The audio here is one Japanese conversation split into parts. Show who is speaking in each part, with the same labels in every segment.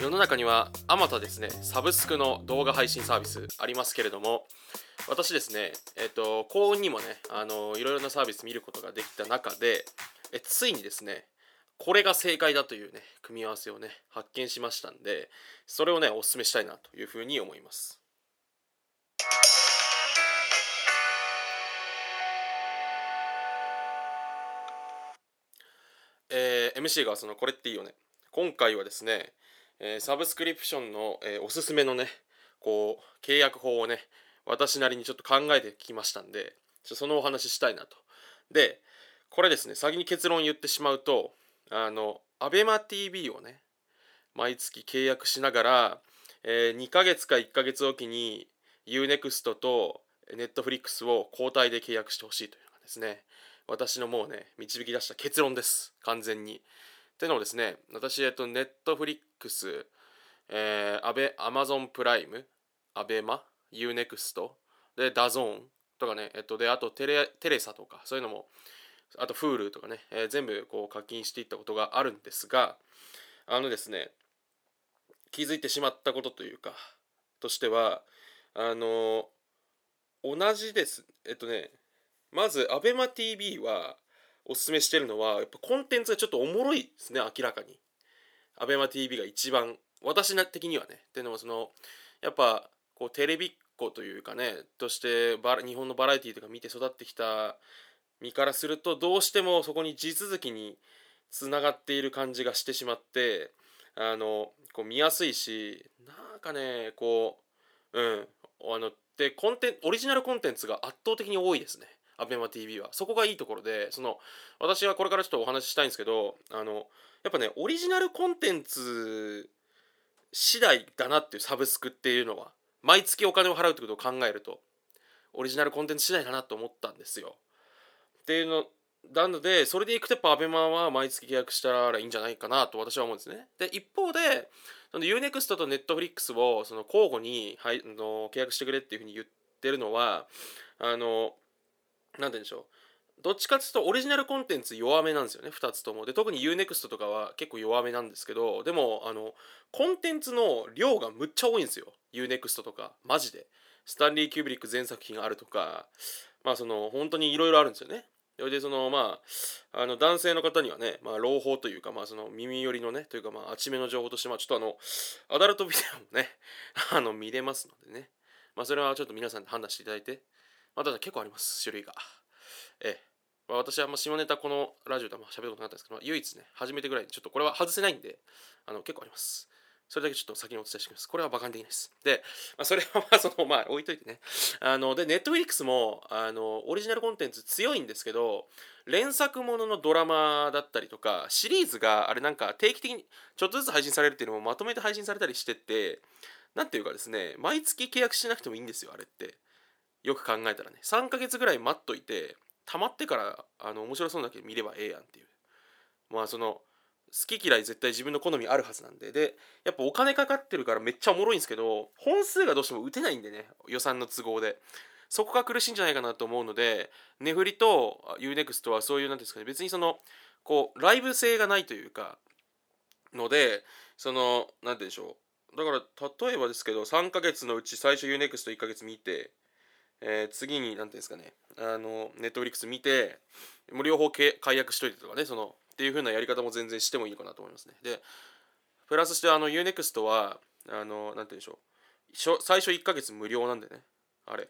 Speaker 1: 世の中にはあまたですねサブスクの動画配信サービスありますけれども私ですねえっ、と幸運にもねあのいろいろなサービス見ることができた中でえついにですねこれが正解だというね組み合わせをね発見しましたんでそれをねお勧めしたいなというふうに思います。えー MC がそのこれっていいよね。今回はですね、えーサブスクリプションの、えーおすすめのねこう契約法をね私なりにちょっと考えてきましたんでちょそのお話ししたいなとでこれですね先に結論言ってしまうとあの ABEMATV をね毎月契約しながら、え2ヶ月か1ヶ月おきに UNEXT と Netflix を交代で契約してほしいというのがですね私のもうね導き出した結論です完全に。っていうのもですね私えっと Netflix えー、アベ、アマゾンプライム、アベマ、ユーネクスト、で、ダゾーンとかね、えっと、で、あとテレ、テラサとか、そういうのも、あと、フールーとかね、えー全部こう課金していったことがあるんですが、あのですね、気づいてしまったことというか、としては、あの同じです。えっとね、まず、アベマ t v は、おすすめしてるのは、やっぱコンテンツがちょっとおもろいですね、明らかに。アベマ t v が一番私な的にはね。っていうのもそのやっぱこうテレビっ子というかねとしてバラ日本のバラエティーとか見て育ってきた身からするとどうしてもそこに地続きにつながっている感じがしてしまってあのこう見やすいしなんかねこううん。あのでコンテンオリジナルコンテンツが圧倒的に多いですね。ABEMATV はそこがいいところでその私はこれからちょっとお話ししたいんですけどあのやっぱねオリジナルコンテンツ次第だなっていうサブスクっていうのは毎月お金を払うってことを考えるとオリジナルコンテンツ次第だなと思ったんですよ。っていうのなのでそれでいくとやっぱ ABEMA は毎月契約したらいいんじゃないかなと私は思うんですね。で一方でその UNEXT と Netflix をその交互に、はい、の契約してくれっていうふうに言ってるのはあのなんて言うんでしょう。どっちかっていうとオリジナルコンテンツ弱めなんですよね2つとも。で特に UNEXT とかは結構弱めなんですけどでもあのコンテンツの量がむっちゃ多いんですよ。UNEXT とかマジで。スタンリー・キューブリック全作品あるとか。まあその本当にいろいろあるんですよね。それでそのまああの男性の方にはね、まあ、朗報というか、まあ、その耳寄りのねというかまああちめの情報としてまあちょっとあのアダルトビデオもね あの見れますのでね。まあそれはちょっと皆さんで判断していただいて。まあただ結構あります種類がええまあ、私はあ下ネタこのラジオでは喋ることなかったんですけど、まあ唯一ね、初めてぐらいにちょっとこれは外せないんで、あの結構あります。それだけちょっと先にお伝えしておきます。これはバカにできないです。で、まあ、それはまあその、まあ置いといてね。あの、で、ネットフリックスも、あの、オリジナルコンテンツ強いんですけど、連作もののドラマだったりとか、シリーズがあれなんか定期的にちょっとずつ配信されるっていうのもまとめて配信されたりしてて、なんていうかですね、毎月契約しなくてもいいんですよ、あれって。よく考えたらね。3ヶ月ぐらい待っといて、溜まってからあの面白そうなだけ見ればええやんっていう。まあその好き嫌い絶対自分の好みあるはずなんで。でやっぱお金かかってるからめっちゃおもろいんですけど本数がどうしても打てないんでね予算の都合で。そこが苦しいんじゃないかなと思うのでネフリと UNEXT はそういうなんですかね別にそのこうライブ性がないというかのでそのなんて言うんでしょう。だから例えばですけど3ヶ月のうち最初 UNEXT1 ヶ月見てえー次に何ていうんですかね。あのネットフリックス見てもう両方解約しといてとかねそのっていう風なやり方も全然してもいいのかなと思いますね。でプラスしてあの UNEXT はあの何て言うんでしょう。最初1ヶ月無料なんでね。あれ。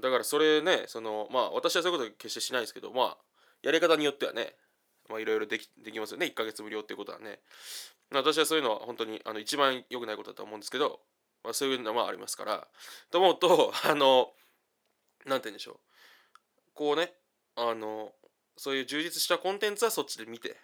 Speaker 1: だからそれねそのまあ私はそういうこと決してしないですけどまあやり方によってはねまあいろいろできできますよね。1ヶ月無料っていうことはね。私はそういうのは本当にあの一番良くないことだと思うんですけどまあ、そういうのもありますから。と思うと あのなんて言うんでしょう。こうねあのそういう充実したコンテンツはそっちで見て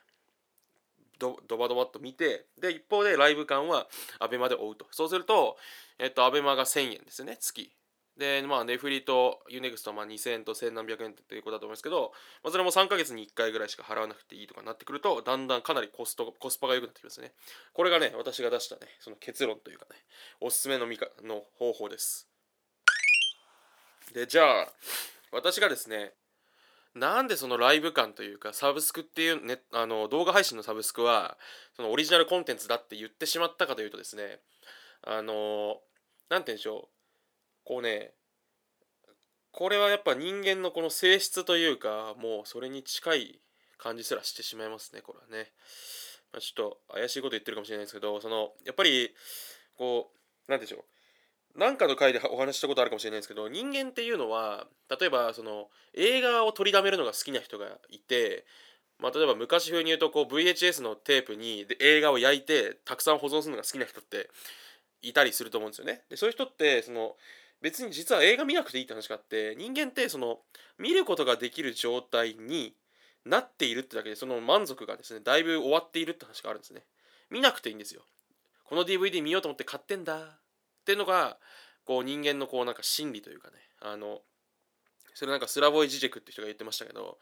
Speaker 1: ドドバドバっと見てで一方でライブ感は ABEMA で追うと。そうするとえっと ABEMA が1000円ですね月。でまあネフリと UNEXT はまあ2000円と1000何百円っていうことだと思いますけど、まあ、それも3ヶ月に1回ぐらいしか払わなくていいとかなってくるとだんだんかなりコストコスパが良くなってきますね。これがね私が出したねその結論というかねおすすめのみかの方法です。でじゃあ私がですねなんでそのライブ感というかサブスクっていうねあの動画配信のサブスクはそのオリジナルコンテンツだって言ってしまったかというとですねあの何て言うんでしょうこうねこれはやっぱ人間のこの性質というかもうそれに近い感じすらしてしまいますねこれはね、まあ、ちょっと怪しいこと言ってるかもしれないですけどそのやっぱりこう何でしょうなんかの回でお話したことあるかもしれないですけど人間っていうのは例えばその映画を取りだめるのが好きな人がいてまあ、例えば昔風に言うとこう VHS のテープに映画を焼いてたくさん保存するのが好きな人っていたりすると思うんですよね。でそういう人ってその別に実は映画見なくていいって話があって人間ってその見ることができる状態になっているってだけでその満足がですねだいぶ終わっているって話があるんですね。見なくていいんですよ。この DVD 見ようと思って買ってんだっていうのがこう人間のこうなんか心理というかねあのそれなんかスラボイ・ジジェクって人が言ってましたけど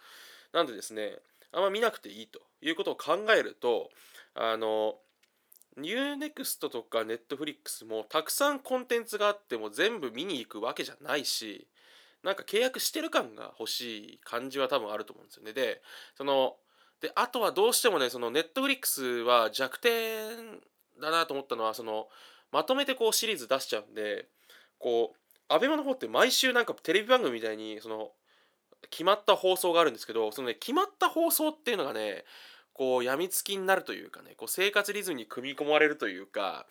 Speaker 1: なんでですねあんま見なくていいということを考えるとあの UNEXT とか Netflix もたくさんコンテンツがあっても全部見に行くわけじゃないしなんか契約してる感が欲しい感じは多分あると思うんですよね。でそのであとはどうしてもねその Netflix は弱点だなと思ったのはそのまとめてこうシリーズ出しちゃうんでこう ABEMA の方って毎週なんかテレビ番組みたいにその決まった放送があるんですけどそのね決まった放送っていうのがねこう病みつきになるというかねこう生活リズムに組み込まれるというか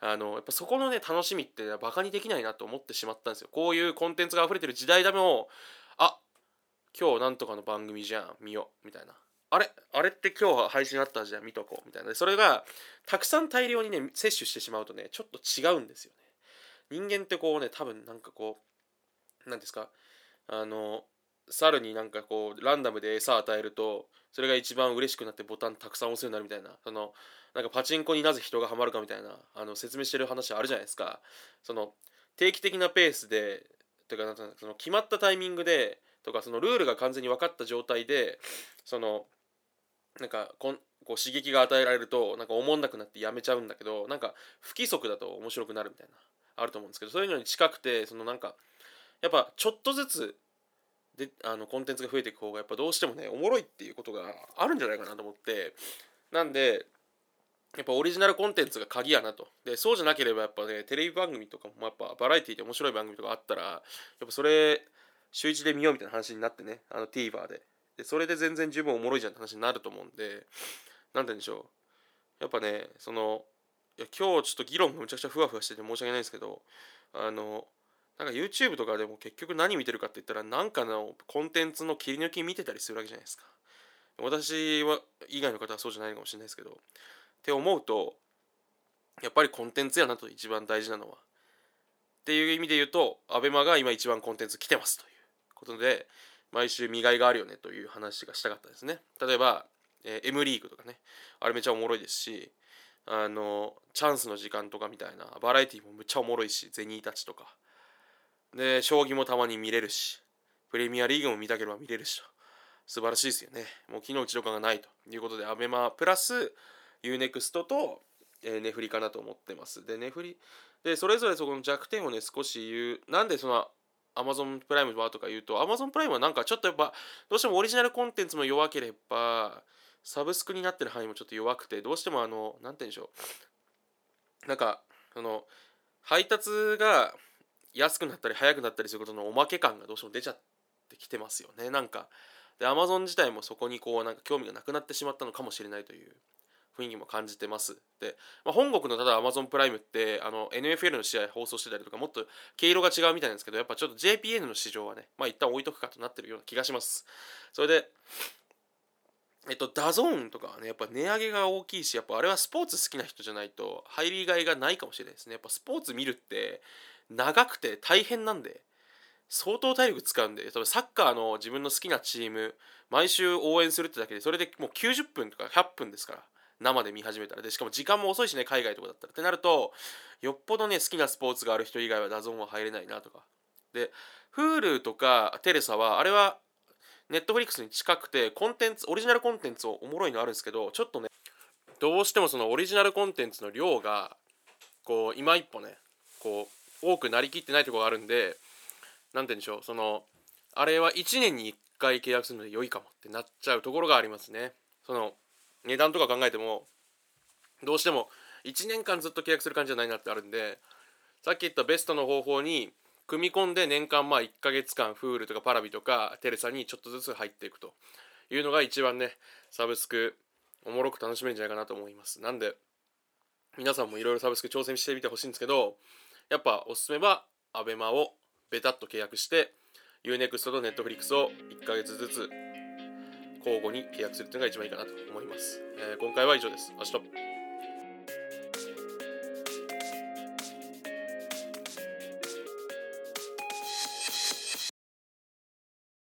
Speaker 1: あのやっぱそこのね楽しみってバカにできないなと思ってしまったんですよ。こういうコンテンツが溢れてる時代だもあ今日なんとかの番組じゃん見ようみたいな。あれあれって今日配信あったじゃん見とこうみたいな。それがたくさん大量にね摂取してしまうとねちょっと違うんですよね。人間ってこうね多分なんかこう何ですかあの猿になんかこうランダムで餌与えるとそれが一番嬉しくなってボタンたくさん押すようになるみたいな。そのなんかパチンコになぜ人がハマるかみたいなあの説明してる話あるじゃないですか。その定期的なペースでとかなんかその決まったタイミングでとかそのルールが完全に分かった状態でそのなんかこんこう刺激が与えられるとなんか思んなくなってやめちゃうんだけどなんか不規則だと面白くなるみたいなあると思うんですけどそういうのに近くてそのなんかやっぱちょっとずつであのコンテンツが増えていく方がやっぱどうしてもねおもろいっていうことがあるんじゃないかなと思って。なんでやっぱオリジナルコンテンツが鍵やなと。でそうじゃなければやっぱねテレビ番組とかもやっぱバラエティで面白い番組とかあったらやっぱそれ週1で見ようみたいな話になってねあの TVer で。でそれで全然十分おもろいじゃんって話になると思うんで何て言うんでしょう。やっぱねそのいや今日ちょっと議論がむちゃくちゃふわふわしてて申し訳ないんですけどあのなんか YouTube とかでも結局何見てるかって言ったら何かのコンテンツの切り抜き見てたりするわけじゃないですか。私は以外の方はそうじゃないかもしれないですけど。って思うとやっぱりコンテンツやなと一番大事なのは。っていう意味で言うと ABEMA が今一番コンテンツ来てますということで毎週見がいがあるよねという話がしたかったですね。例えば、えー、M リーグとかねあれめちゃおもろいですしあのチャンスの時間とかみたいなバラエティもめっちゃおもろいしゼニーたちとかで、将棋もたまに見れるし、プレミアリーグも見たければ見れるしと。素晴らしいですよね。もう昨日打ちかがないということで、アベマプラス UNEXT と、えー、ネフリかなと思ってます。で、ネフリ、で、それぞれそこの弱点をね、少し言う。なんでその Amazon プライムはとか言うと、Amazon プライムはなんかちょっとやっぱ、どうしてもオリジナルコンテンツも弱ければ、サブスクになってる範囲もちょっと弱くて、どうしてもあの、なんて言うんでしょう。なんか、その、配達が安くなったり早くなったりすることのおまけ感がどうしても出ちゃってきてますよね。なんかで Amazon 自体もそこにこうなんか興味がなくなってしまったのかもしれないという雰囲気も感じてます。で、まあ、本国のただ Amazon プライムってあの NFL の試合放送してたりとかもっと毛色が違うみたいなんですけどやっぱちょっと JPN の市場はねまあ一旦置いとくかとなってるような気がします。それでえっと、ダゾーンとかね、やっぱ値上げが大きいし、やっぱあれはスポーツ好きな人じゃないと入りがいがないかもしれないですね。やっぱスポーツ見るって、長くて大変なんで相当体力使うんで多分サッカーの自分の好きなチーム毎週応援するってだけでそれでもう90分とか100分ですから生で見始めたら。でしかも時間も遅いしね海外とかだったら。ってなるとよっぽどね好きなスポーツがある人以外はダゾーンは入れないなとか。で Hulu とかテラサはあれはネットフリックスに近くてコンテンツオリジナルコンテンツをおもろいのあるんですけどちょっとねどうしてもそのオリジナルコンテンツの量がこう今一歩ねこう多くなりきってないとこがあるんで何て言うんでしょうそのあれは1年に1回契約するので良いかもってなっちゃうところがありますね。その値段とか考えてもどうしても1年間ずっと契約する感じじゃないなってあるんでさっき言ったベストの方法に組み込んで年間まあ1ヶ月間フールとかパラビとかテレサにちょっとずつ入っていくというのが一番ねサブスクおもろく楽しめるんじゃないかなと思います。なんで皆さんもいろいろサブスク挑戦してみてほしいんですけどやっぱおすすめは ABEMA をベタっと契約して UNEXT と Netflix を1ヶ月ずつ交互に契約するっていうのが一番いいかなと思います、えー、今回は以上です。明日。